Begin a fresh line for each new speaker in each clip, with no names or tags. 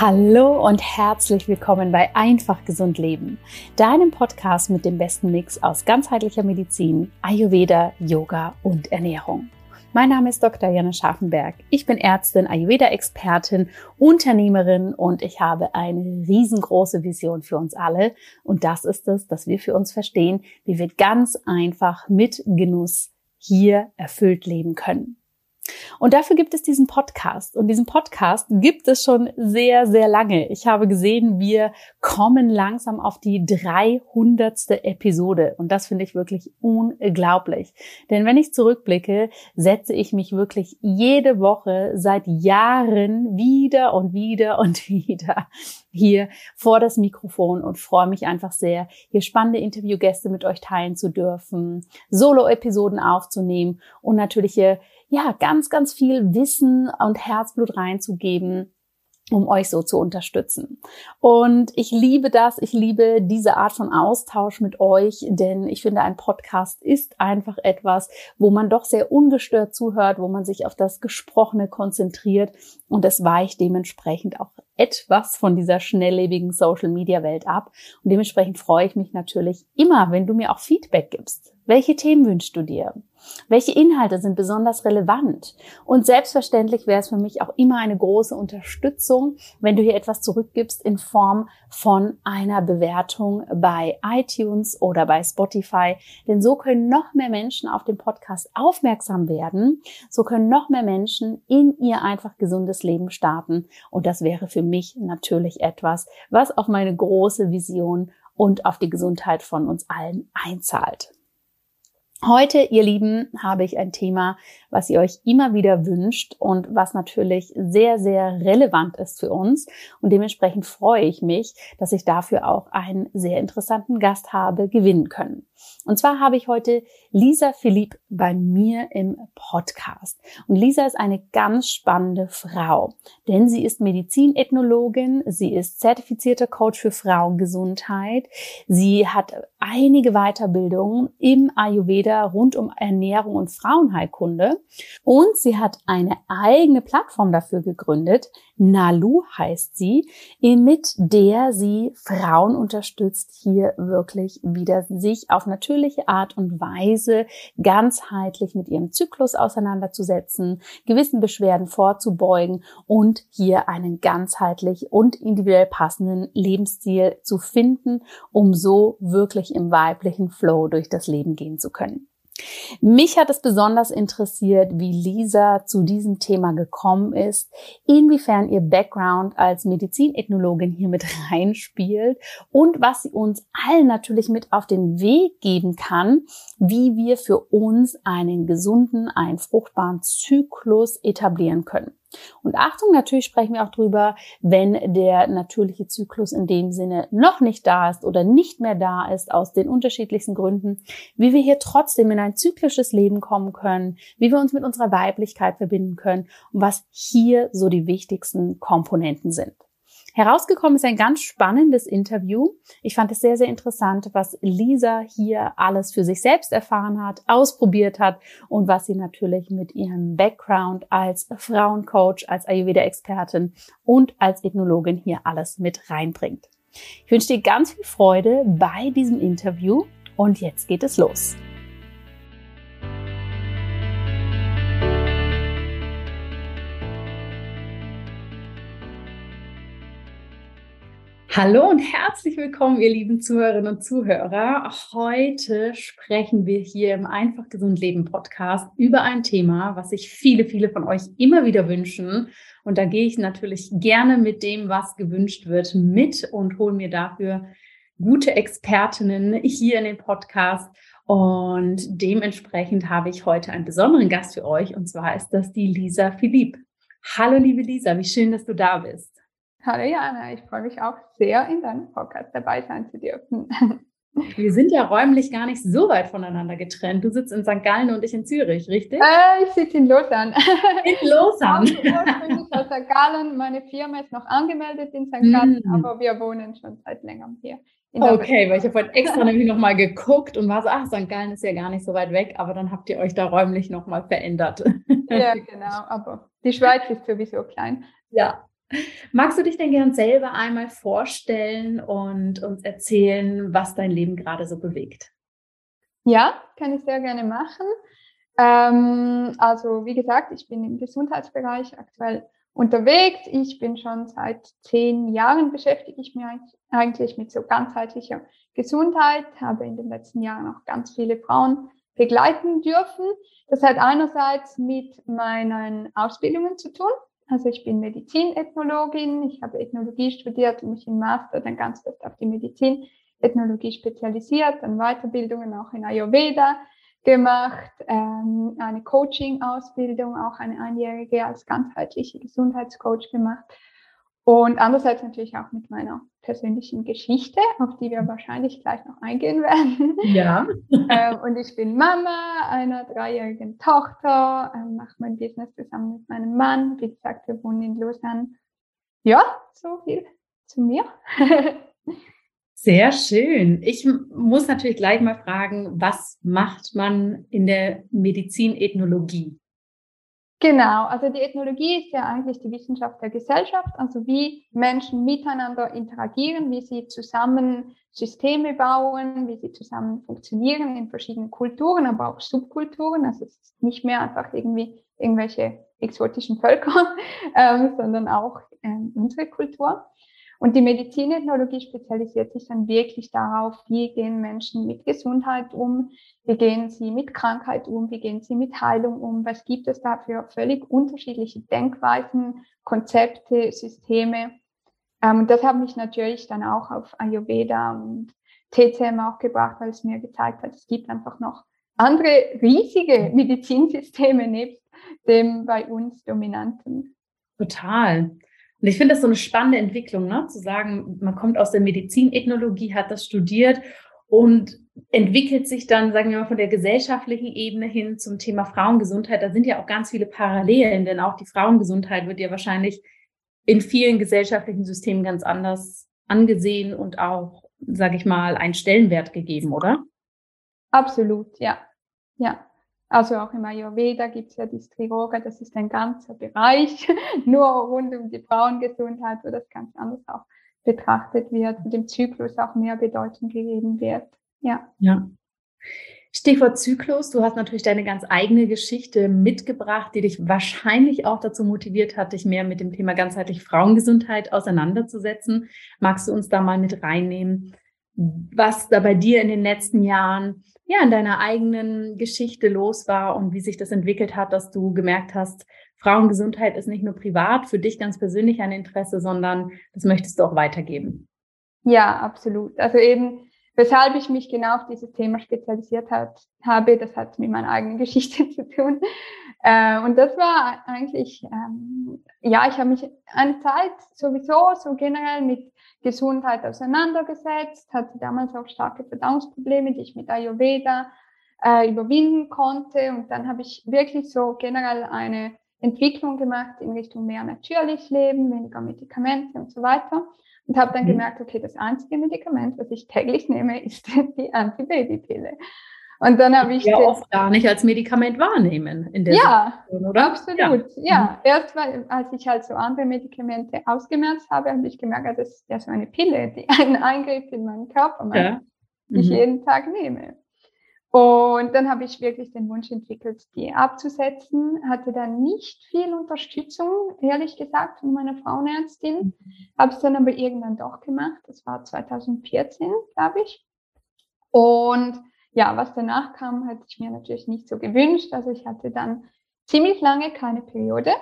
Hallo und herzlich willkommen bei Einfach Gesund Leben, deinem Podcast mit dem besten Mix aus ganzheitlicher Medizin, Ayurveda, Yoga und Ernährung. Mein Name ist Dr. Jana Scharfenberg. Ich bin Ärztin, Ayurveda-Expertin, Unternehmerin und ich habe eine riesengroße Vision für uns alle. Und das ist es, dass wir für uns verstehen, wie wir ganz einfach mit Genuss hier erfüllt leben können. Und dafür gibt es diesen Podcast. Und diesen Podcast gibt es schon sehr, sehr lange. Ich habe gesehen, wir kommen langsam auf die 300. Episode. Und das finde ich wirklich unglaublich. Denn wenn ich zurückblicke, setze ich mich wirklich jede Woche seit Jahren wieder und wieder und wieder hier vor das Mikrofon und freue mich einfach sehr, hier spannende Interviewgäste mit euch teilen zu dürfen, Solo-Episoden aufzunehmen und natürlich hier ja, ganz, ganz viel Wissen und Herzblut reinzugeben, um euch so zu unterstützen. Und ich liebe das, ich liebe diese Art von Austausch mit euch, denn ich finde, ein Podcast ist einfach etwas, wo man doch sehr ungestört zuhört, wo man sich auf das Gesprochene konzentriert und es weicht dementsprechend auch etwas von dieser schnelllebigen Social-Media-Welt ab. Und dementsprechend freue ich mich natürlich immer, wenn du mir auch Feedback gibst. Welche Themen wünschst du dir? Welche Inhalte sind besonders relevant? Und selbstverständlich wäre es für mich auch immer eine große Unterstützung, wenn du hier etwas zurückgibst in Form von einer Bewertung bei iTunes oder bei Spotify. Denn so können noch mehr Menschen auf den Podcast aufmerksam werden. So können noch mehr Menschen in ihr einfach gesundes Leben starten. Und das wäre für mich natürlich etwas, was auf meine große Vision und auf die Gesundheit von uns allen einzahlt. Heute, ihr Lieben, habe ich ein Thema, was ihr euch immer wieder wünscht und was natürlich sehr, sehr relevant ist für uns. Und dementsprechend freue ich mich, dass ich dafür auch einen sehr interessanten Gast habe gewinnen können. Und zwar habe ich heute Lisa Philipp bei mir im Podcast. Und Lisa ist eine ganz spannende Frau, denn sie ist Medizinethnologin, sie ist zertifizierter Coach für Frauengesundheit, sie hat einige Weiterbildungen im Ayurveda rund um Ernährung und Frauenheilkunde und sie hat eine eigene Plattform dafür gegründet, Nalu heißt sie, mit der sie Frauen unterstützt, hier wirklich wieder sich auf natürliche Art und Weise ganzheitlich mit ihrem Zyklus auseinanderzusetzen, gewissen Beschwerden vorzubeugen und hier einen ganzheitlich und individuell passenden Lebensstil zu finden, um so wirklich im weiblichen Flow durch das Leben gehen zu können. Mich hat es besonders interessiert, wie Lisa zu diesem Thema gekommen ist, inwiefern ihr Background als Medizinethnologin hier mit reinspielt und was sie uns allen natürlich mit auf den Weg geben kann, wie wir für uns einen gesunden, einen fruchtbaren Zyklus etablieren können. Und Achtung, natürlich sprechen wir auch drüber, wenn der natürliche Zyklus in dem Sinne noch nicht da ist oder nicht mehr da ist, aus den unterschiedlichsten Gründen, wie wir hier trotzdem in ein zyklisches Leben kommen können, wie wir uns mit unserer Weiblichkeit verbinden können und was hier so die wichtigsten Komponenten sind. Herausgekommen ist ein ganz spannendes Interview. Ich fand es sehr, sehr interessant, was Lisa hier alles für sich selbst erfahren hat, ausprobiert hat und was sie natürlich mit ihrem Background als Frauencoach, als Ayurveda-Expertin und als Ethnologin hier alles mit reinbringt. Ich wünsche dir ganz viel Freude bei diesem Interview und jetzt geht es los. Hallo und herzlich willkommen, ihr lieben Zuhörerinnen und Zuhörer. Heute sprechen wir hier im Einfach Gesund Leben Podcast über ein Thema, was sich viele, viele von euch immer wieder wünschen. Und da gehe ich natürlich gerne mit dem, was gewünscht wird, mit und hole mir dafür gute Expertinnen hier in den Podcast. Und dementsprechend habe ich heute einen besonderen Gast für euch. Und zwar ist das die Lisa Philipp. Hallo, liebe Lisa, wie schön, dass du da bist.
Hallo Jana, ich freue mich auch sehr, in deinem Podcast dabei sein zu dürfen.
Wir sind ja räumlich gar nicht so weit voneinander getrennt. Du sitzt in St. Gallen und ich in Zürich, richtig?
Äh, ich sitze in Lausanne.
In Lausanne.
Ich aus St. Gallen. Meine Firma ist noch angemeldet in St. Gallen, mm. aber wir wohnen schon seit längerem hier.
Okay, weil ich habe heute extra nämlich nochmal geguckt und war so, ach, St. Gallen ist ja gar nicht so weit weg, aber dann habt ihr euch da räumlich nochmal verändert.
Ja, genau, aber die Schweiz ist sowieso klein.
Ja, Magst du dich denn gern selber einmal vorstellen und uns erzählen, was dein Leben gerade so bewegt?
Ja, kann ich sehr gerne machen. Ähm, also wie gesagt, ich bin im Gesundheitsbereich aktuell unterwegs. Ich bin schon seit zehn Jahren beschäftige ich mich eigentlich mit so ganzheitlicher Gesundheit, habe in den letzten Jahren auch ganz viele Frauen begleiten dürfen. Das hat einerseits mit meinen Ausbildungen zu tun. Also ich bin Medizinethnologin, ich habe Ethnologie studiert und mich im Master dann ganz fest auf die Medizinethnologie spezialisiert, dann Weiterbildungen auch in Ayurveda gemacht, ähm, eine Coaching-Ausbildung, auch eine einjährige als ganzheitliche Gesundheitscoach gemacht und andererseits natürlich auch mit meiner persönlichen Geschichte, auf die wir wahrscheinlich gleich noch eingehen werden.
Ja.
ähm, und ich bin Mama einer dreijährigen Tochter, ähm, mache mein Business zusammen mit meinem Mann. Wie gesagt, wir wohnen in Lausanne. Ja, so viel zu mir.
Sehr schön. Ich muss natürlich gleich mal fragen, was macht man in der Medizinethnologie?
Genau, also die Ethnologie ist ja eigentlich die Wissenschaft der Gesellschaft, also wie Menschen miteinander interagieren, wie sie zusammen Systeme bauen, wie sie zusammen funktionieren in verschiedenen Kulturen, aber auch Subkulturen. Also es ist nicht mehr einfach irgendwie irgendwelche exotischen Völker, ähm, sondern auch ähm, unsere Kultur. Und die Medizinethnologie spezialisiert sich dann wirklich darauf, wie gehen Menschen mit Gesundheit um, wie gehen sie mit Krankheit um, wie gehen sie mit Heilung um, was gibt es da für völlig unterschiedliche Denkweisen, Konzepte, Systeme. Ähm, und das hat mich natürlich dann auch auf Ayurveda und TCM auch gebracht, weil es mir gezeigt hat, es gibt einfach noch andere riesige Medizinsysteme nebst dem bei uns dominanten.
Total. Und ich finde das so eine spannende Entwicklung, ne? zu sagen, man kommt aus der Medizinethnologie, hat das studiert und entwickelt sich dann, sagen wir mal, von der gesellschaftlichen Ebene hin zum Thema Frauengesundheit. Da sind ja auch ganz viele Parallelen, denn auch die Frauengesundheit wird ja wahrscheinlich in vielen gesellschaftlichen Systemen ganz anders angesehen und auch, sage ich mal, einen Stellenwert gegeben, oder?
Absolut, ja. Ja. Also auch im Ayurveda gibt es ja die Striroga, das ist ein ganzer Bereich, nur rund um die Frauengesundheit, wo das ganz anders auch betrachtet wird, dem Zyklus auch mehr Bedeutung gegeben wird. Ja.
Ja. Stichwort Zyklus, du hast natürlich deine ganz eigene Geschichte mitgebracht, die dich wahrscheinlich auch dazu motiviert hat, dich mehr mit dem Thema ganzheitlich Frauengesundheit auseinanderzusetzen. Magst du uns da mal mit reinnehmen, was da bei dir in den letzten Jahren ja, in deiner eigenen Geschichte los war und wie sich das entwickelt hat, dass du gemerkt hast, Frauengesundheit ist nicht nur privat für dich ganz persönlich ein Interesse, sondern das möchtest du auch weitergeben.
Ja, absolut. Also eben, weshalb ich mich genau auf dieses Thema spezialisiert hat, habe, das hat mit meiner eigenen Geschichte zu tun. Äh, und das war eigentlich, ähm, ja, ich habe mich eine Zeit sowieso so generell mit Gesundheit auseinandergesetzt, hatte damals auch starke Verdauungsprobleme, die ich mit Ayurveda äh, überwinden konnte. Und dann habe ich wirklich so generell eine Entwicklung gemacht in Richtung mehr natürlich Leben, weniger Medikamente und so weiter. Und habe dann mhm. gemerkt, okay, das einzige Medikament, was ich täglich nehme, ist die Antibabypille. Und dann habe ich
ja oft gar nicht als Medikament wahrnehmen
in der Ja, Situation, oder? absolut. Ja, ja. Mhm. erst weil, als ich halt so andere Medikamente ausgemerzt habe, habe ich gemerkt, das ist ja so eine Pille, die einen Eingriff in meinen Körper macht, ja. die mhm. ich jeden Tag nehme. Und dann habe ich wirklich den Wunsch entwickelt, die abzusetzen. Hatte dann nicht viel Unterstützung, ehrlich gesagt, von meiner Frauenärztin. Mhm. Habe es dann aber irgendwann doch gemacht. Das war 2014, glaube ich. Und ja, was danach kam, hätte ich mir natürlich nicht so gewünscht. Also ich hatte dann ziemlich lange keine Periode.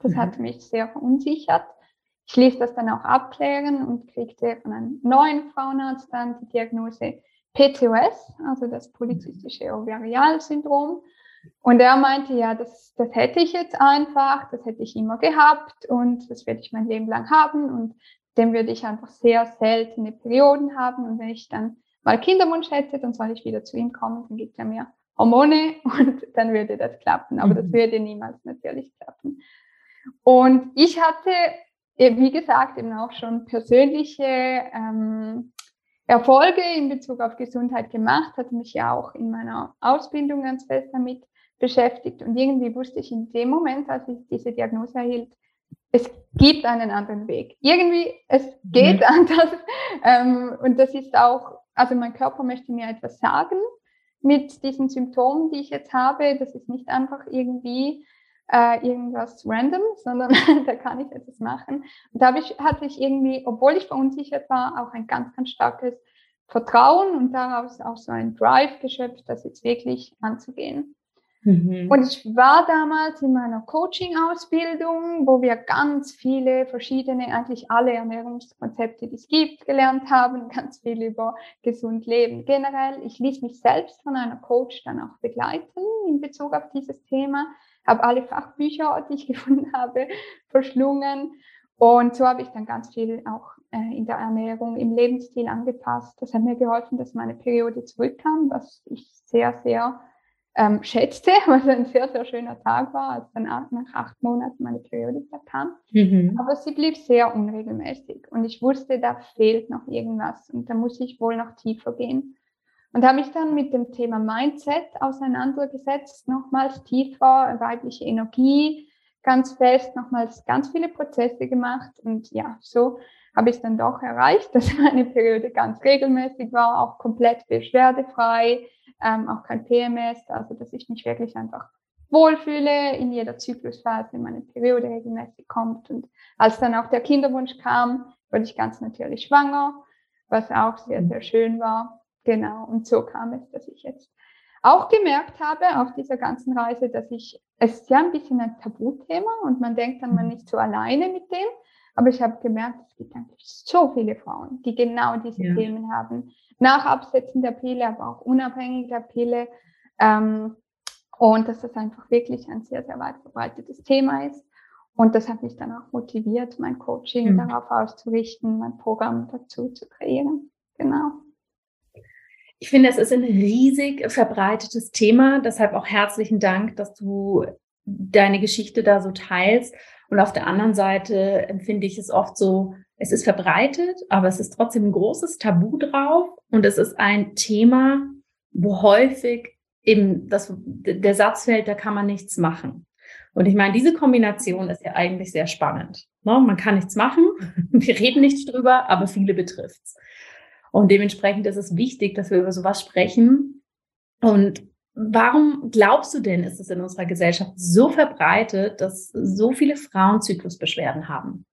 Das mhm. hat mich sehr verunsichert. Ich ließ das dann auch abklären und kriegte von einem neuen Frauenarzt dann die Diagnose PCOS, also das polyzystische Ovarialsyndrom. Und er meinte, ja, das, das hätte ich jetzt einfach, das hätte ich immer gehabt und das werde ich mein Leben lang haben und dem würde ich einfach sehr seltene Perioden haben. Und wenn ich dann mal Kinderwunsch hätte, dann soll ich wieder zu ihm kommen, dann gibt er mir Hormone und dann würde das klappen. Aber das mhm. würde niemals natürlich klappen. Und ich hatte, wie gesagt, eben auch schon persönliche ähm, Erfolge in Bezug auf Gesundheit gemacht, hatte mich ja auch in meiner Ausbildung ganz fest damit beschäftigt. Und irgendwie wusste ich in dem Moment, als ich diese Diagnose erhielt, es gibt einen anderen Weg. Irgendwie, es geht mhm. anders. Ähm, und das ist auch, also mein Körper möchte mir etwas sagen mit diesen Symptomen, die ich jetzt habe. Das ist nicht einfach irgendwie äh, irgendwas random, sondern da kann ich etwas machen. Und da ich, hatte ich irgendwie, obwohl ich verunsichert war, auch ein ganz, ganz starkes Vertrauen und daraus auch so ein Drive geschöpft, das jetzt wirklich anzugehen. Mhm. Und ich war damals in meiner Coaching-Ausbildung, wo wir ganz viele verschiedene, eigentlich alle Ernährungskonzepte, die es gibt, gelernt haben, ganz viel über gesund leben. Generell, ich ließ mich selbst von einer Coach dann auch begleiten in Bezug auf dieses Thema, habe alle Fachbücher, die ich gefunden habe, verschlungen. Und so habe ich dann ganz viel auch äh, in der Ernährung, im Lebensstil angepasst. Das hat mir geholfen, dass meine Periode zurückkam, was ich sehr, sehr ähm, schätzte, was ein sehr, sehr schöner Tag war, als dann nach acht Monaten meine Periode kam. Mhm. Aber sie blieb sehr unregelmäßig und ich wusste, da fehlt noch irgendwas und da muss ich wohl noch tiefer gehen. Und habe mich dann mit dem Thema Mindset auseinandergesetzt, nochmals tiefer, weibliche Energie, ganz fest, nochmals ganz viele Prozesse gemacht und ja, so habe ich es dann doch erreicht, dass meine Periode ganz regelmäßig war, auch komplett beschwerdefrei, ähm, auch kein PMS, also dass ich mich wirklich einfach wohlfühle in jeder Zyklusphase, meine Periode regelmäßig kommt. Und als dann auch der Kinderwunsch kam, wurde ich ganz natürlich schwanger, was auch sehr, sehr schön war. Genau, und so kam es, dass ich jetzt auch gemerkt habe auf dieser ganzen Reise, dass ich, es ist ja ein bisschen ein Tabuthema und man denkt dann, man ist so alleine mit dem. Aber ich habe gemerkt, es gibt eigentlich so viele Frauen, die genau diese ja. Themen haben nach Absetzen der Pille, aber auch unabhängig der Pille. Ähm, und dass das einfach wirklich ein sehr, sehr weit verbreitetes Thema ist. Und das hat mich dann auch motiviert, mein Coaching mhm. darauf auszurichten, mein Programm dazu zu kreieren. Genau.
Ich finde, es ist ein riesig verbreitetes Thema. Deshalb auch herzlichen Dank, dass du deine Geschichte da so teilst. Und auf der anderen Seite empfinde ich es oft so, es ist verbreitet, aber es ist trotzdem ein großes Tabu drauf und es ist ein Thema, wo häufig eben das, der Satz fällt, da kann man nichts machen. Und ich meine, diese Kombination ist ja eigentlich sehr spannend. Ne? Man kann nichts machen, wir reden nicht drüber, aber viele betrifft's. Und dementsprechend ist es wichtig, dass wir über sowas sprechen. Und warum glaubst du denn, ist es in unserer Gesellschaft so verbreitet, dass so viele Frauen Zyklusbeschwerden haben?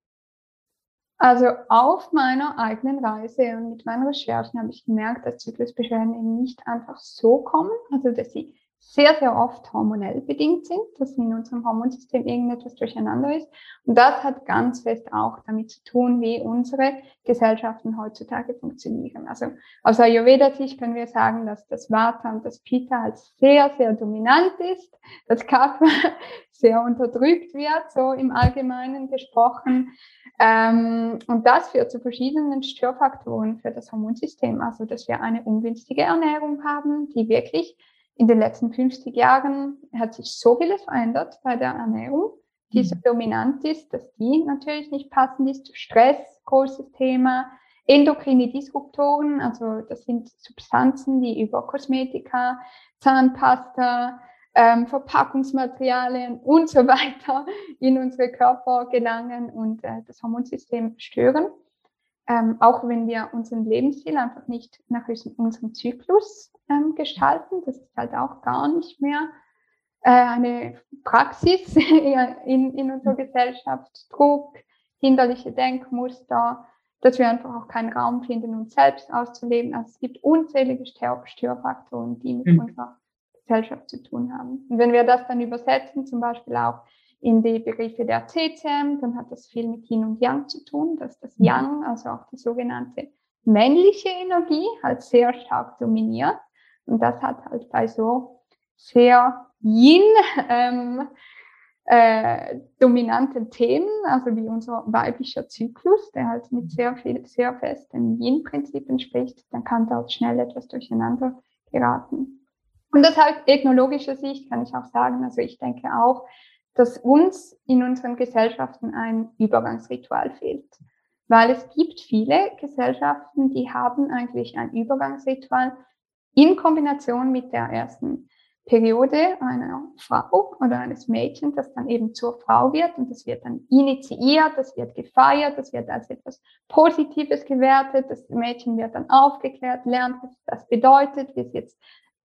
Also auf meiner eigenen Reise und mit meinen Recherchen habe ich gemerkt, dass Zyklusbeschwerden eben nicht einfach so kommen, also dass sie sehr, sehr oft hormonell bedingt sind, dass in unserem Hormonsystem irgendetwas durcheinander ist. Und das hat ganz fest auch damit zu tun, wie unsere Gesellschaften heutzutage funktionieren. Also aus Ayurveda-Sicht können wir sagen, dass das Vata und das Pitta als sehr, sehr dominant ist, das Kapha sehr unterdrückt wird, so im Allgemeinen gesprochen. Ähm, und das führt zu verschiedenen Störfaktoren für das Hormonsystem. Also, dass wir eine ungünstige Ernährung haben, die wirklich in den letzten 50 Jahren hat sich so vieles verändert bei der Ernährung, die mhm. so dominant ist, dass die natürlich nicht passend ist. Stress, großes Thema. Endokrine Disruptoren, also das sind Substanzen, die über Kosmetika, Zahnpasta, ähm, Verpackungsmaterialien und so weiter in unsere Körper gelangen und äh, das Hormonsystem stören. Ähm, auch wenn wir unseren Lebensstil einfach nicht nach unserem Zyklus ähm, gestalten, das ist halt auch gar nicht mehr äh, eine Praxis in, in unserer Gesellschaft. Druck, hinderliche Denkmuster, dass wir einfach auch keinen Raum finden, uns selbst auszuleben. Also es gibt unzählige Störfaktoren, die mit mhm. unserer Gesellschaft zu tun haben. Und wenn wir das dann übersetzen, zum Beispiel auch in die Begriffe der CCM, dann hat das viel mit Yin und Yang zu tun, dass das mhm. Yang, also auch die sogenannte männliche Energie, halt sehr stark dominiert. Und das hat halt bei so sehr Yin ähm, äh, dominanten Themen, also wie unser weiblicher Zyklus, der halt mit sehr viel, sehr festen Yin-Prinzipien spricht, dann kann dort schnell etwas durcheinander geraten. Und deshalb ethnologischer Sicht kann ich auch sagen, also ich denke auch, dass uns in unseren Gesellschaften ein Übergangsritual fehlt. Weil es gibt viele Gesellschaften, die haben eigentlich ein Übergangsritual in Kombination mit der ersten Periode einer Frau oder eines Mädchens, das dann eben zur Frau wird und das wird dann initiiert, das wird gefeiert, das wird als etwas Positives gewertet, das Mädchen wird dann aufgeklärt, lernt, was das bedeutet, wie es jetzt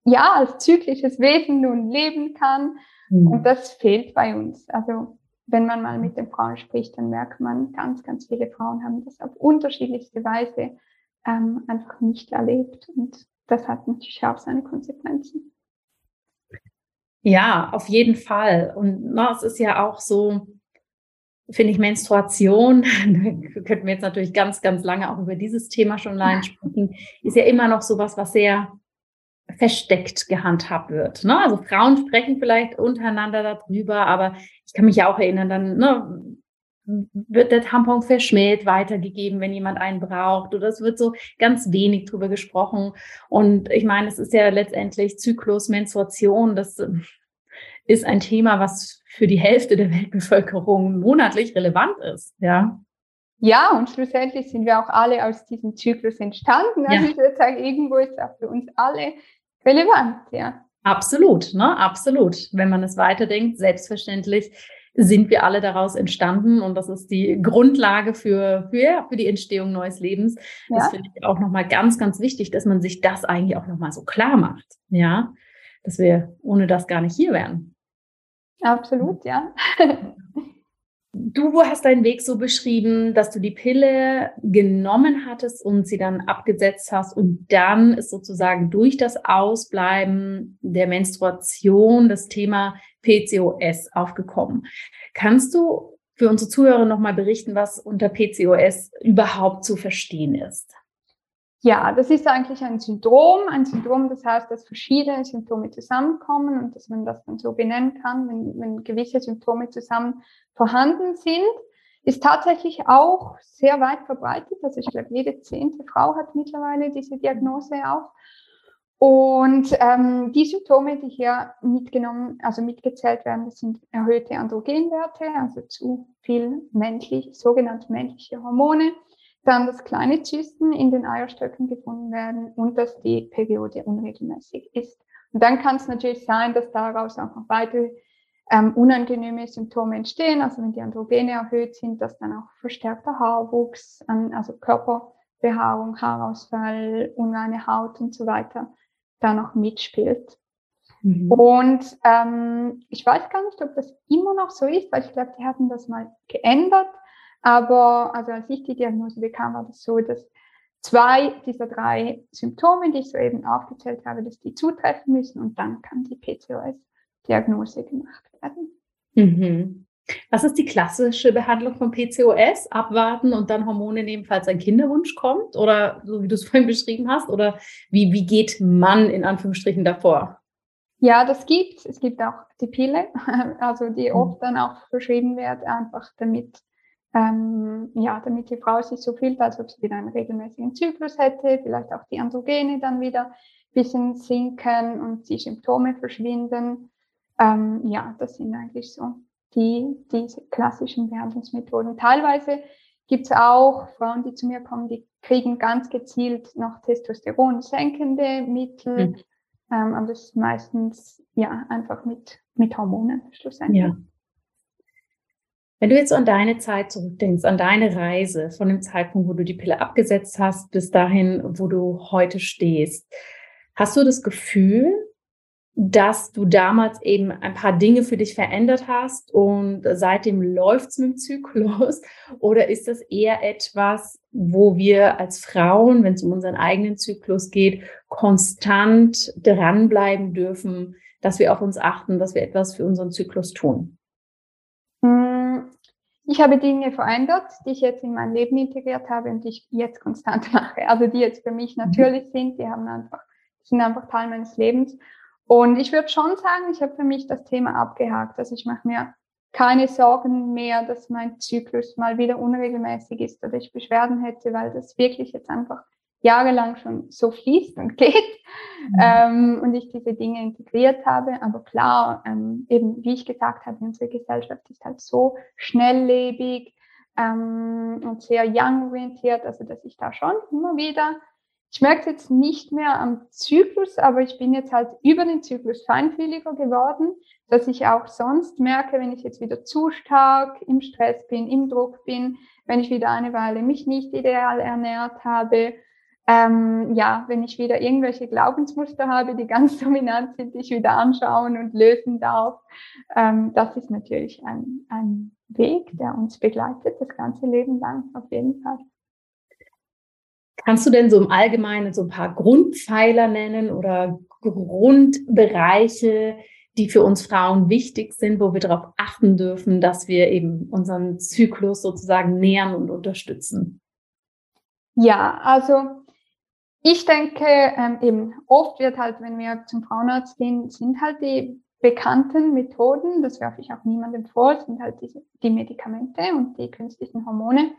ja als zyklisches Wesen nun leben kann mhm. und das fehlt bei uns. Also wenn man mal mit den Frauen spricht, dann merkt man, ganz, ganz viele Frauen haben das auf unterschiedlichste Weise ähm, einfach nicht erlebt und das hat natürlich auch seine Konsequenzen.
Ja, auf jeden Fall. Und na, es ist ja auch so, finde ich, Menstruation, da könnten wir jetzt natürlich ganz, ganz lange auch über dieses Thema schon allein sprechen, ist ja immer noch sowas, was sehr versteckt gehandhabt wird. Ne? Also Frauen sprechen vielleicht untereinander darüber, aber ich kann mich ja auch erinnern, dann ne, wird der Tampon verschmäht weitergegeben, wenn jemand einen braucht. Oder es wird so ganz wenig drüber gesprochen. Und ich meine, es ist ja letztendlich Zyklus, Menstruation, das ähm, ist ein Thema, was für die Hälfte der Weltbevölkerung monatlich relevant ist. Ja.
Ja, und schlussendlich sind wir auch alle aus diesem Zyklus entstanden. Also ja. ich würde sagen, irgendwo ist auch für uns alle relevant, ja.
Absolut, ne? Absolut. Wenn man es weiterdenkt, selbstverständlich sind wir alle daraus entstanden und das ist die Grundlage für, für, für die Entstehung neues Lebens. Ja. Das finde ich auch nochmal ganz, ganz wichtig, dass man sich das eigentlich auch nochmal so klar macht. Ja, dass wir ohne das gar nicht hier wären.
Absolut, ja.
Du hast deinen Weg so beschrieben, dass du die Pille genommen hattest und sie dann abgesetzt hast und dann ist sozusagen durch das Ausbleiben der Menstruation das Thema PCOS aufgekommen. Kannst du für unsere Zuhörer nochmal berichten, was unter PCOS überhaupt zu verstehen ist?
Ja, das ist eigentlich ein Syndrom. Ein Syndrom, das heißt, dass verschiedene Symptome zusammenkommen und dass man das dann so benennen kann, wenn, wenn gewisse Symptome zusammen vorhanden sind. Ist tatsächlich auch sehr weit verbreitet. Also ich glaube, jede zehnte Frau hat mittlerweile diese Diagnose auch. Und ähm, die Symptome, die hier mitgenommen, also mitgezählt werden, das sind erhöhte Androgenwerte, also zu viel männlich, sogenannte männliche Hormone dann, dass kleine Zysten in den Eierstöcken gefunden werden und dass die Periode unregelmäßig ist. Und dann kann es natürlich sein, dass daraus auch noch weitere ähm, unangenehme Symptome entstehen, also wenn die Androgene erhöht sind, dass dann auch verstärkter Haarwuchs, an, also Körperbehaarung, Haarausfall, unreine Haut und so weiter da noch mitspielt. Mhm. Und ähm, ich weiß gar nicht, ob das immer noch so ist, weil ich glaube, die hatten das mal geändert. Aber also als ich die Diagnose bekam, war das so, dass zwei dieser drei Symptome, die ich soeben aufgezählt habe, dass die zutreffen müssen und dann kann die PCOS-Diagnose gemacht werden.
Mhm. Was ist die klassische Behandlung von PCOS? Abwarten und dann Hormone nehmen, falls ein Kinderwunsch kommt? Oder so wie du es vorhin beschrieben hast? Oder wie, wie geht man in Anführungsstrichen davor?
Ja, das gibt es. gibt auch die Pille, also die mhm. oft dann auch verschrieben wird, einfach damit ähm, ja, damit die Frau sich so fühlt, als ob sie wieder einen regelmäßigen Zyklus hätte, vielleicht auch die Androgene dann wieder ein bisschen sinken und die Symptome verschwinden. Ähm, ja, das sind eigentlich so die, diese klassischen Behandlungsmethoden. Teilweise gibt es auch Frauen, die zu mir kommen, die kriegen ganz gezielt noch Testosteron senkende Mittel, mhm. ähm, aber das ist meistens ja einfach mit, mit Hormonen schlussendlich. Ja.
Wenn du jetzt an deine Zeit zurückdenkst, an deine Reise von dem Zeitpunkt, wo du die Pille abgesetzt hast, bis dahin, wo du heute stehst, hast du das Gefühl, dass du damals eben ein paar Dinge für dich verändert hast und seitdem läuft es mit dem Zyklus? Oder ist das eher etwas, wo wir als Frauen, wenn es um unseren eigenen Zyklus geht, konstant dranbleiben dürfen, dass wir auf uns achten, dass wir etwas für unseren Zyklus tun?
Ich habe Dinge verändert, die ich jetzt in mein Leben integriert habe und die ich jetzt konstant mache. Also die jetzt für mich mhm. natürlich sind, die haben einfach, sind einfach Teil meines Lebens. Und ich würde schon sagen, ich habe für mich das Thema abgehakt. Also ich mache mir keine Sorgen mehr, dass mein Zyklus mal wieder unregelmäßig ist oder ich Beschwerden hätte, weil das wirklich jetzt einfach jahrelang schon so fließt und geht mhm. ähm, und ich diese Dinge integriert habe. Aber klar, ähm, eben wie ich gesagt habe, unsere Gesellschaft ist halt so schnelllebig ähm, und sehr young orientiert, also dass ich da schon immer wieder ich merke es jetzt nicht mehr am Zyklus, aber ich bin jetzt halt über den Zyklus feinfühliger geworden, dass ich auch sonst merke, wenn ich jetzt wieder zu stark im Stress bin, im Druck bin, wenn ich wieder eine Weile mich nicht ideal ernährt habe, ähm, ja, wenn ich wieder irgendwelche Glaubensmuster habe, die ganz dominant sind, die ich wieder anschauen und lösen darf. Ähm, das ist natürlich ein, ein Weg, der uns begleitet das ganze Leben lang, auf jeden Fall.
Kannst du denn so im Allgemeinen so ein paar Grundpfeiler nennen oder Grundbereiche, die für uns Frauen wichtig sind, wo wir darauf achten dürfen, dass wir eben unseren Zyklus sozusagen nähern und unterstützen?
Ja, also ich denke, ähm, eben oft wird halt, wenn wir zum Frauenarzt gehen, sind halt die bekannten Methoden, das werfe ich auch niemandem vor, sind halt diese, die Medikamente und die künstlichen Hormone.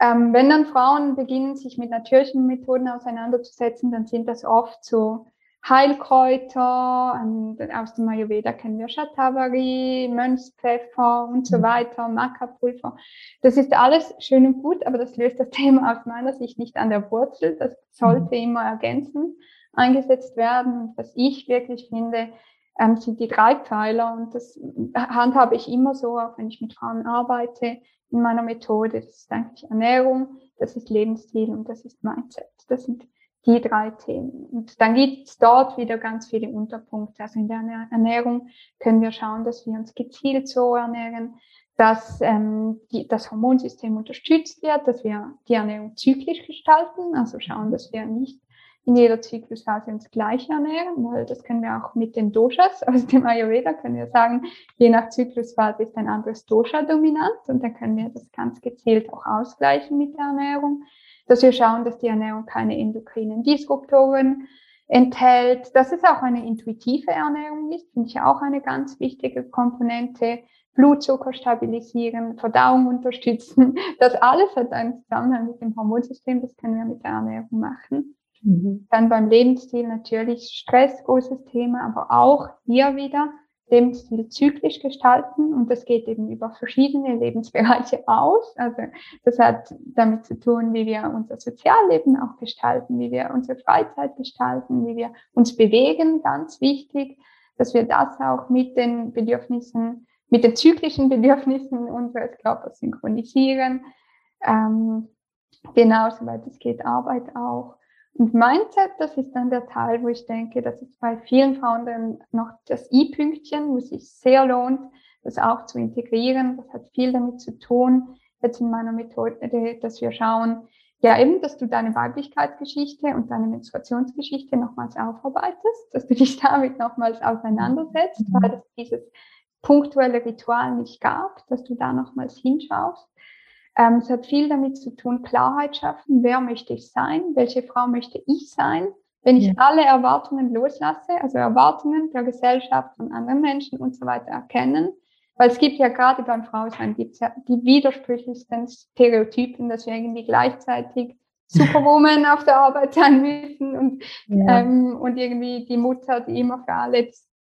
Ähm, wenn dann Frauen beginnen, sich mit natürlichen Methoden auseinanderzusetzen, dann sind das oft so Heilkräuter, aus dem Ayurveda kennen wir Shatavari, Mönchspfeffer und so mhm. weiter, Maca-Pulver. Das ist alles schön und gut, aber das löst das Thema aus meiner Sicht nicht an der Wurzel. Das sollte mhm. immer ergänzend eingesetzt werden. Und was ich wirklich finde, ähm, sind die drei Pfeiler und das handhabe ich immer so, auch wenn ich mit Frauen arbeite in meiner Methode. Das ist eigentlich Ernährung, das ist Lebensstil und das ist Mindset. Das sind die drei Themen. Und dann gibt es dort wieder ganz viele Unterpunkte. Also in der Ernährung können wir schauen, dass wir uns gezielt so ernähren, dass ähm, die, das Hormonsystem unterstützt wird, dass wir die Ernährung zyklisch gestalten, also schauen, dass wir nicht in jeder Zyklusphase uns gleich ernähren, weil das können wir auch mit den Doshas aus dem Ayurveda können wir sagen, je nach Zyklusphase ist ein anderes Dosha dominant und dann können wir das ganz gezielt auch ausgleichen mit der Ernährung, dass wir schauen, dass die Ernährung keine endokrinen Disruptoren enthält, dass es auch eine intuitive Ernährung ist, finde ich auch eine ganz wichtige Komponente. Blutzucker stabilisieren, Verdauung unterstützen. Das alles hat einen Zusammenhang mit dem Hormonsystem, das können wir mit der Ernährung machen. Mhm. Dann beim Lebensstil natürlich Stress, großes Thema, aber auch hier wieder Lebensstil zyklisch gestalten und das geht eben über verschiedene Lebensbereiche aus. Also das hat damit zu tun, wie wir unser Sozialleben auch gestalten, wie wir unsere Freizeit gestalten, wie wir uns bewegen, ganz wichtig, dass wir das auch mit den Bedürfnissen, mit den zyklischen Bedürfnissen unseres Körpers synchronisieren. Ähm, genau, soweit es geht, Arbeit auch. Und Mindset, das ist dann der Teil, wo ich denke, dass es bei vielen Frauen dann noch das I-Pünktchen, wo es sich sehr lohnt, das auch zu integrieren. Das hat viel damit zu tun, jetzt in meiner Methode, dass wir schauen, ja eben, dass du deine Weiblichkeitsgeschichte und deine Menstruationsgeschichte nochmals aufarbeitest, dass du dich damit nochmals auseinandersetzt, mhm. weil es dieses punktuelle Ritual nicht gab, dass du da nochmals hinschaust. Ähm, es hat viel damit zu tun, Klarheit schaffen, wer möchte ich sein, welche Frau möchte ich sein. Wenn ich ja. alle Erwartungen loslasse, also Erwartungen der Gesellschaft von anderen Menschen und so weiter erkennen, weil es gibt ja gerade beim Frausein gibt's ja die widersprüchlichsten Stereotypen, dass wir irgendwie gleichzeitig Superwoman auf der Arbeit sein müssen und, ja. ähm, und irgendwie die Mutter, die immer für alle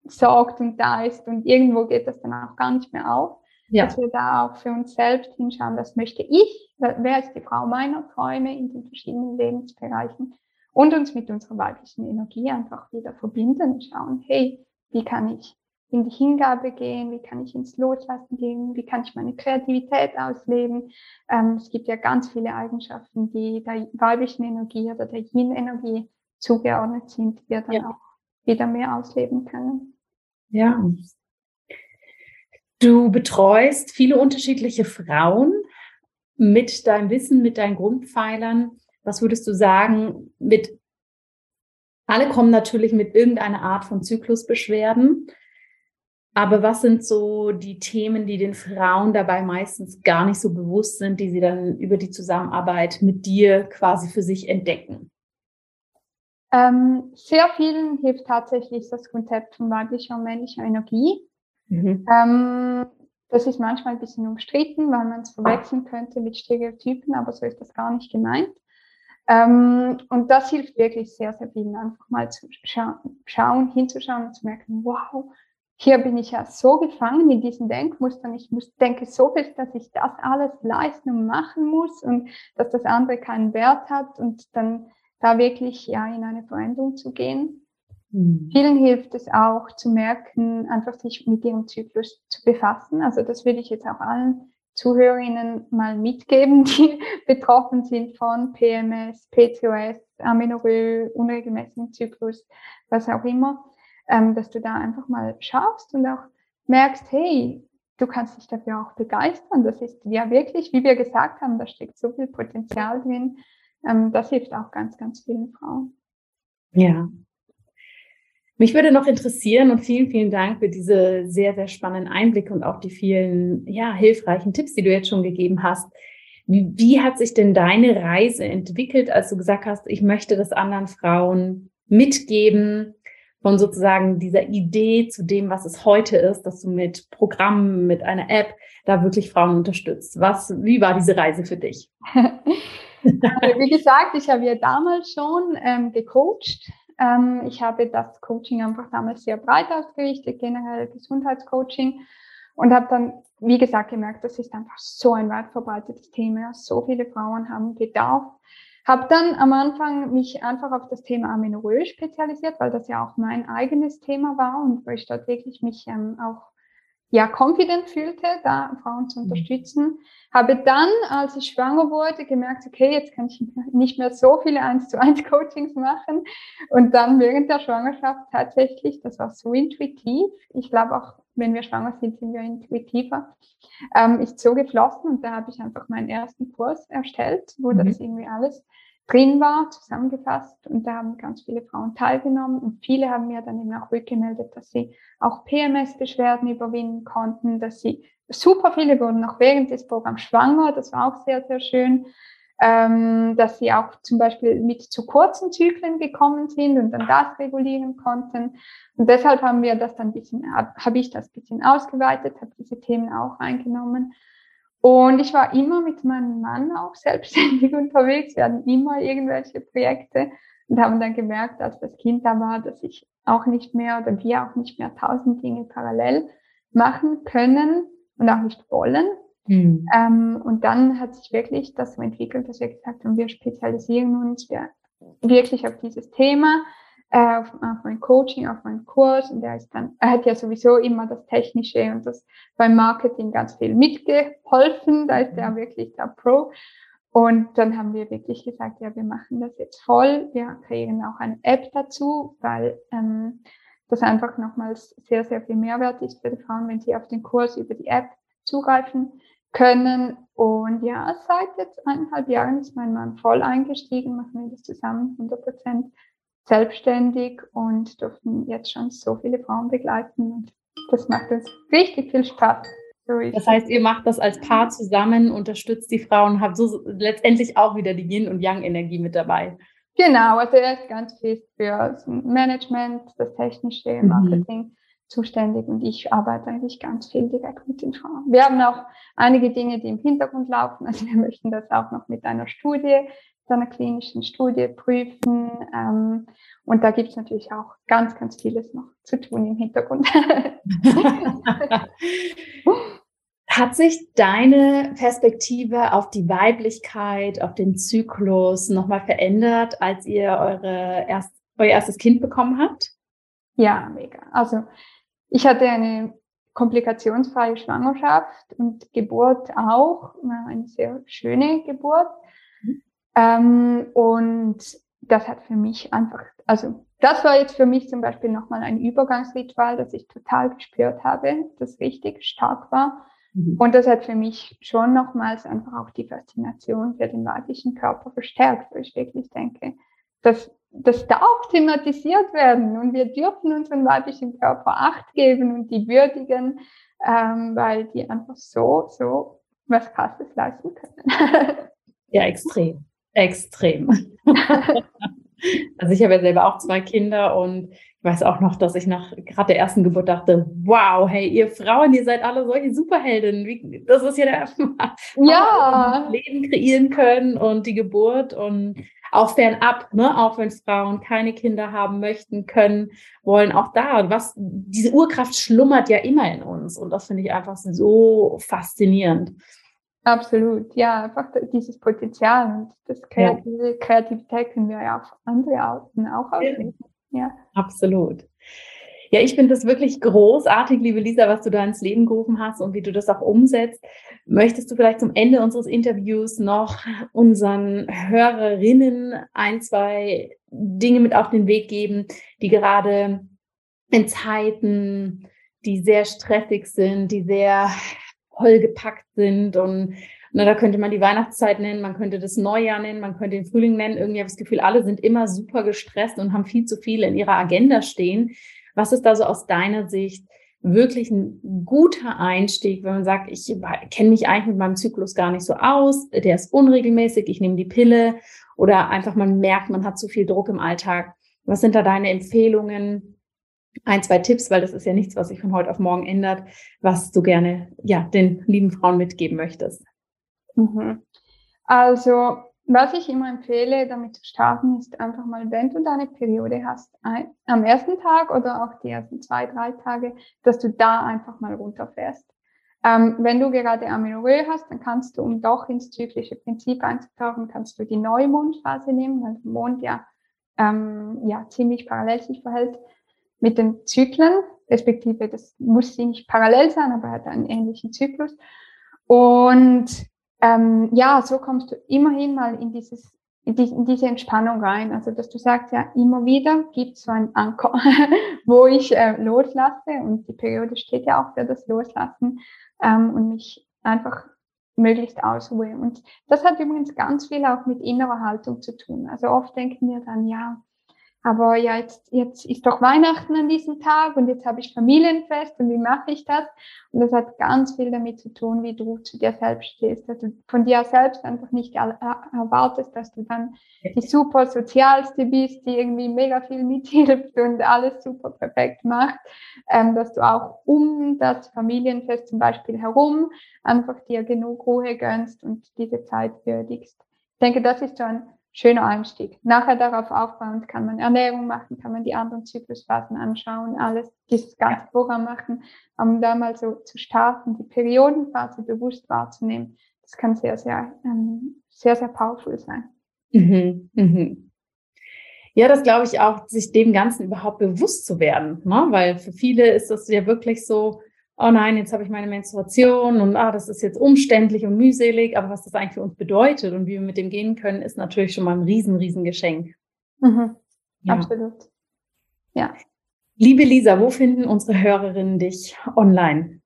sorgt und da ist und irgendwo geht das dann auch gar nicht mehr auf ja. dass wir da auch für uns selbst hinschauen, was möchte ich, wer ist die Frau meiner Träume in den verschiedenen Lebensbereichen und uns mit unserer weiblichen Energie einfach wieder verbinden und schauen, hey, wie kann ich in die Hingabe gehen, wie kann ich ins Loslassen gehen, wie kann ich meine Kreativität ausleben. Ähm, es gibt ja ganz viele Eigenschaften, die der weiblichen Energie oder der Yin-Energie zugeordnet sind, die wir dann ja. auch wieder mehr ausleben können.
Ja, Du betreust viele unterschiedliche Frauen mit deinem Wissen, mit deinen Grundpfeilern. Was würdest du sagen, mit alle kommen natürlich mit irgendeiner Art von Zyklusbeschwerden. Aber was sind so die Themen, die den Frauen dabei meistens gar nicht so bewusst sind, die sie dann über die Zusammenarbeit mit dir quasi für sich entdecken?
Ähm, sehr vielen hilft tatsächlich das Konzept von weiblicher und männlicher Energie. Mhm. Ähm, das ist manchmal ein bisschen umstritten, weil man es verwechseln könnte mit Stereotypen, aber so ist das gar nicht gemeint. Ähm, und das hilft wirklich sehr, sehr vielen, einfach mal zu scha schauen, hinzuschauen und zu merken, wow, hier bin ich ja so gefangen in diesen Denkmustern. Ich muss, denke so viel, dass ich das alles leisten und machen muss und dass das andere keinen Wert hat. Und dann da wirklich ja in eine Veränderung zu gehen. Mhm. Vielen hilft es auch zu merken, einfach sich mit ihrem Zyklus zu befassen. Also das würde ich jetzt auch allen Zuhörerinnen mal mitgeben, die betroffen sind von PMS, PCOS, Amenorrhoe, unregelmäßigen Zyklus, was auch immer, ähm, dass du da einfach mal schaust und auch merkst, hey, du kannst dich dafür auch begeistern. Das ist ja wirklich, wie wir gesagt haben, da steckt so viel Potenzial drin. Ähm, das hilft auch ganz, ganz vielen Frauen.
Ja. Mich würde noch interessieren und vielen, vielen Dank für diese sehr, sehr spannenden Einblicke und auch die vielen, ja, hilfreichen Tipps, die du jetzt schon gegeben hast. Wie, wie hat sich denn deine Reise entwickelt, als du gesagt hast, ich möchte das anderen Frauen mitgeben? von sozusagen dieser Idee zu dem, was es heute ist, dass du mit Programmen, mit einer App da wirklich Frauen unterstützt. Was, wie war diese Reise für dich?
Also, wie gesagt, ich habe ja damals schon ähm, gecoacht. Ähm, ich habe das Coaching einfach damals sehr breit ausgerichtet, generell Gesundheitscoaching und habe dann, wie gesagt, gemerkt, das ist einfach so ein weit verbreitetes Thema. So viele Frauen haben Bedarf habe dann am Anfang mich einfach auf das Thema Amenorrhoe spezialisiert, weil das ja auch mein eigenes Thema war und wo ich dort wirklich mich ähm, auch ja confident fühlte, da Frauen zu mhm. unterstützen. Habe dann, als ich schwanger wurde, gemerkt, okay, jetzt kann ich nicht mehr so viele 1 zu 1 Coachings machen. Und dann während der Schwangerschaft tatsächlich, das war so intuitiv. Ich glaube auch, wenn wir schwanger sind, sind wir intuitiver. Ähm, ist so geflossen und da habe ich einfach meinen ersten Kurs erstellt, wo mhm. das irgendwie alles drin war, zusammengefasst. Und da haben ganz viele Frauen teilgenommen und viele haben mir dann eben auch rückgemeldet, dass sie auch PMS-Beschwerden überwinden konnten, dass sie super viele wurden noch während des Programms schwanger. Das war auch sehr, sehr schön. Ähm, dass sie auch zum Beispiel mit zu kurzen Zyklen gekommen sind und dann das regulieren konnten. Und deshalb haben wir das dann ein bisschen, habe ich das ein bisschen ausgeweitet, habe diese Themen auch eingenommen. Und ich war immer mit meinem Mann auch selbstständig unterwegs. Wir hatten immer irgendwelche Projekte und haben dann gemerkt, als das Kind da war, dass ich auch nicht mehr oder wir auch nicht mehr tausend Dinge parallel machen können und auch nicht wollen. Mhm. Ähm, und dann hat sich wirklich das so entwickelt, dass wir gesagt haben, wir spezialisieren uns wir wirklich auf dieses Thema äh, auf, auf mein Coaching, auf meinen Kurs und er ist dann, er hat ja sowieso immer das Technische und das beim Marketing ganz viel mitgeholfen, da ist er wirklich der Pro. Und dann haben wir wirklich gesagt, ja, wir machen das jetzt voll. Wir kreieren auch eine App dazu, weil ähm, das einfach nochmals sehr, sehr viel Mehrwert ist für die Frauen, wenn sie auf den Kurs über die App zugreifen können. Und ja, seit jetzt eineinhalb Jahren ist mein Mann voll eingestiegen, machen wir das zusammen, 100 Prozent selbstständig und dürfen jetzt schon so viele Frauen begleiten. Und das macht uns richtig viel Spaß.
das heißt, ihr macht das als Paar zusammen, unterstützt die Frauen, habt so letztendlich auch wieder die Yin- und Yang-Energie mit dabei.
Genau, also er ist ganz viel für das Management, das technische mhm. Marketing mhm. zuständig und ich arbeite eigentlich ganz viel direkt mit den Frauen. Wir haben auch einige Dinge, die im Hintergrund laufen. Also wir möchten das auch noch mit einer Studie einer klinischen Studie prüfen. Ähm, und da gibt es natürlich auch ganz, ganz vieles noch zu tun im Hintergrund.
Hat sich deine Perspektive auf die Weiblichkeit, auf den Zyklus nochmal verändert, als ihr eure erst, euer erstes Kind bekommen habt?
Ja, mega. Also ich hatte eine komplikationsfreie Schwangerschaft und Geburt auch, eine sehr schöne Geburt. Ähm, und das hat für mich einfach, also das war jetzt für mich zum Beispiel nochmal ein Übergangsritual, das ich total gespürt habe, das richtig stark war. Mhm. Und das hat für mich schon nochmals einfach auch die Faszination für den weiblichen Körper verstärkt, weil ich wirklich denke, dass das darf thematisiert werden und wir dürfen unseren weiblichen Körper Acht geben und die würdigen, ähm, weil die einfach so, so was Krasses leisten können.
ja, extrem. Extrem. also ich habe ja selber auch zwei Kinder und ich weiß auch noch, dass ich nach gerade der ersten Geburt dachte, wow, hey, ihr Frauen, ihr seid alle solche Superheldinnen. Das ist ja der
ja.
Leben kreieren können und die Geburt und auch fernab, ne, auch wenn Frauen keine Kinder haben möchten, können, wollen auch da. Was, diese Urkraft schlummert ja immer in uns und das finde ich einfach so faszinierend.
Absolut, ja, einfach dieses Potenzial und das Kreative, ja. Kreativität können wir ja auf andere Arten auch ausleben.
Ja. Absolut. Ja, ich finde das wirklich großartig, liebe Lisa, was du da ins Leben gerufen hast und wie du das auch umsetzt. Möchtest du vielleicht zum Ende unseres Interviews noch unseren Hörerinnen ein, zwei Dinge mit auf den Weg geben, die gerade in Zeiten, die sehr stressig sind, die sehr vollgepackt sind und na, da könnte man die Weihnachtszeit nennen, man könnte das Neujahr nennen, man könnte den Frühling nennen. Irgendwie habe ich das Gefühl, alle sind immer super gestresst und haben viel zu viel in ihrer Agenda stehen. Was ist da so aus deiner Sicht wirklich ein guter Einstieg, wenn man sagt, ich kenne mich eigentlich mit meinem Zyklus gar nicht so aus, der ist unregelmäßig, ich nehme die Pille oder einfach man merkt, man hat zu viel Druck im Alltag. Was sind da deine Empfehlungen? Ein, zwei Tipps, weil das ist ja nichts, was sich von heute auf morgen ändert, was du gerne ja, den lieben Frauen mitgeben möchtest.
Mhm. Also, was ich immer empfehle, damit zu starten, ist einfach mal, wenn du deine Periode hast, ein, am ersten Tag oder auch die ersten zwei, drei Tage, dass du da einfach mal runterfährst. Ähm, wenn du gerade Amenorrhoe hast, dann kannst du, um doch ins zyklische Prinzip einzutauchen, kannst du die Neumondphase nehmen, weil der Mond ja, ähm, ja ziemlich parallel sich verhält mit den Zyklen, respektive das muss sie nicht parallel sein, aber hat einen ähnlichen Zyklus. Und ähm, ja, so kommst du immerhin mal in dieses in, die, in diese Entspannung rein. Also dass du sagst, ja, immer wieder gibt es so einen Anker, wo ich äh, loslasse und die Periode steht ja auch für das Loslassen ähm, und mich einfach möglichst ausruhe. Und das hat übrigens ganz viel auch mit innerer Haltung zu tun. Also oft denken wir dann, ja, aber ja, jetzt, jetzt ist doch Weihnachten an diesem Tag und jetzt habe ich Familienfest und wie mache ich das? Und das hat ganz viel damit zu tun, wie du zu dir selbst stehst, dass du von dir selbst einfach nicht erwartest, dass du dann die super sozialste bist, die irgendwie mega viel mithilft und alles super perfekt macht, ähm, dass du auch um das Familienfest zum Beispiel herum einfach dir genug Ruhe gönnst und diese Zeit würdigst. Ich denke, das ist ein schöner Einstieg. Nachher darauf aufbauend kann man Ernährung machen, kann man die anderen Zyklusphasen anschauen, alles, dieses ganze Programm machen, um da mal so zu starten, die Periodenphase bewusst wahrzunehmen. Das kann sehr, sehr, ähm, sehr, sehr powerful sein. Mhm,
mhm. Ja, das glaube ich auch, sich dem Ganzen überhaupt bewusst zu werden, ne? weil für viele ist das ja wirklich so, oh nein, jetzt habe ich meine Menstruation und ah, das ist jetzt umständlich und mühselig, aber was das eigentlich für uns bedeutet und wie wir mit dem gehen können, ist natürlich schon mal ein riesen, riesen Geschenk.
Mhm. Ja. Absolut.
Ja. Liebe Lisa, wo finden unsere Hörerinnen dich online?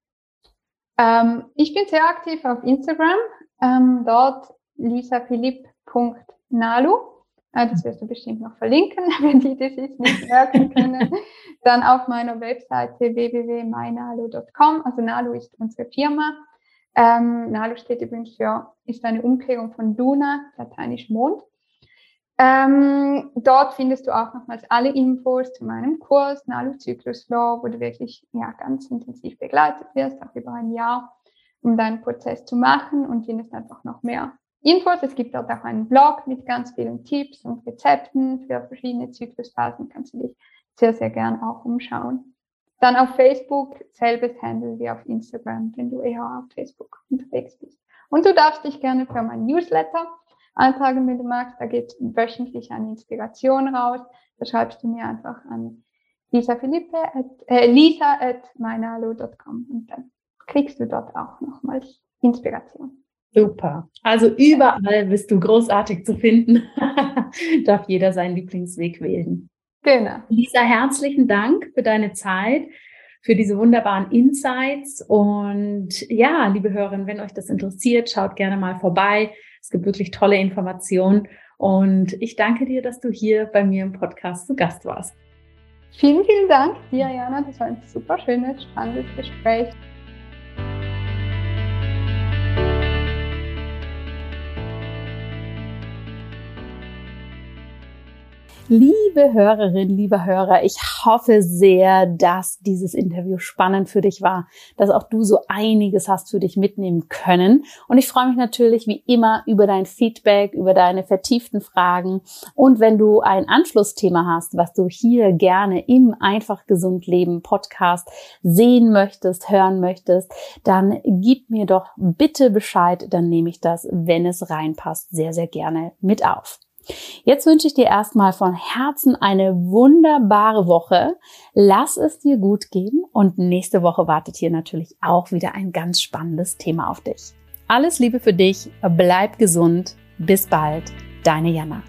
Ähm, ich bin sehr aktiv auf Instagram, ähm, dort lisaphilipp.nalu. Ah, das wirst du bestimmt noch verlinken, wenn die das jetzt nicht merken können. Dann auf meiner Webseite www.mynalu.com. Also Nalu ist unsere Firma. Ähm, Nalu steht übrigens für, ist eine Umkehrung von Luna, lateinisch Mond. Ähm, dort findest du auch nochmals alle Infos zu meinem Kurs, Nalu Zyklus Flow, wo du wirklich ja, ganz intensiv begleitet wirst, auch über ein Jahr, um deinen Prozess zu machen und findest einfach noch mehr Infos. Es gibt dort auch einen Blog mit ganz vielen Tipps und Rezepten für verschiedene Zyklusphasen. Kannst du dich sehr, sehr gern auch umschauen. Dann auf Facebook, selbes Handle wie auf Instagram, wenn du eher auf Facebook unterwegs bist. Und du darfst dich gerne für mein Newsletter eintragen, wenn du magst. Da geht wöchentlich eine Inspiration raus. Da schreibst du mir einfach an Lisa Philippe at, äh, lisa at meinalo.com und dann kriegst du dort auch nochmals Inspiration.
Super. Also überall bist du großartig zu finden. Darf jeder seinen Lieblingsweg wählen.
Genau.
Lisa, herzlichen Dank für deine Zeit, für diese wunderbaren Insights. Und ja, liebe Hörerinnen, wenn euch das interessiert, schaut gerne mal vorbei. Es gibt wirklich tolle Informationen. Und ich danke dir, dass du hier bei mir im Podcast zu Gast warst.
Vielen, vielen Dank dir, Jana. Das war ein super schönes, spannendes Gespräch.
Liebe Hörerin, lieber Hörer, ich hoffe sehr, dass dieses Interview spannend für dich war, dass auch du so einiges hast für dich mitnehmen können. Und ich freue mich natürlich wie immer über dein Feedback, über deine vertieften Fragen. Und wenn du ein Anschlussthema hast, was du hier gerne im Einfach Gesund Leben Podcast sehen möchtest, hören möchtest, dann gib mir doch bitte Bescheid, dann nehme ich das, wenn es reinpasst, sehr, sehr gerne mit auf. Jetzt wünsche ich dir erstmal von Herzen eine wunderbare Woche. Lass es dir gut gehen und nächste Woche wartet hier natürlich auch wieder ein ganz spannendes Thema auf dich. Alles Liebe für dich, bleib gesund, bis bald, deine Jana.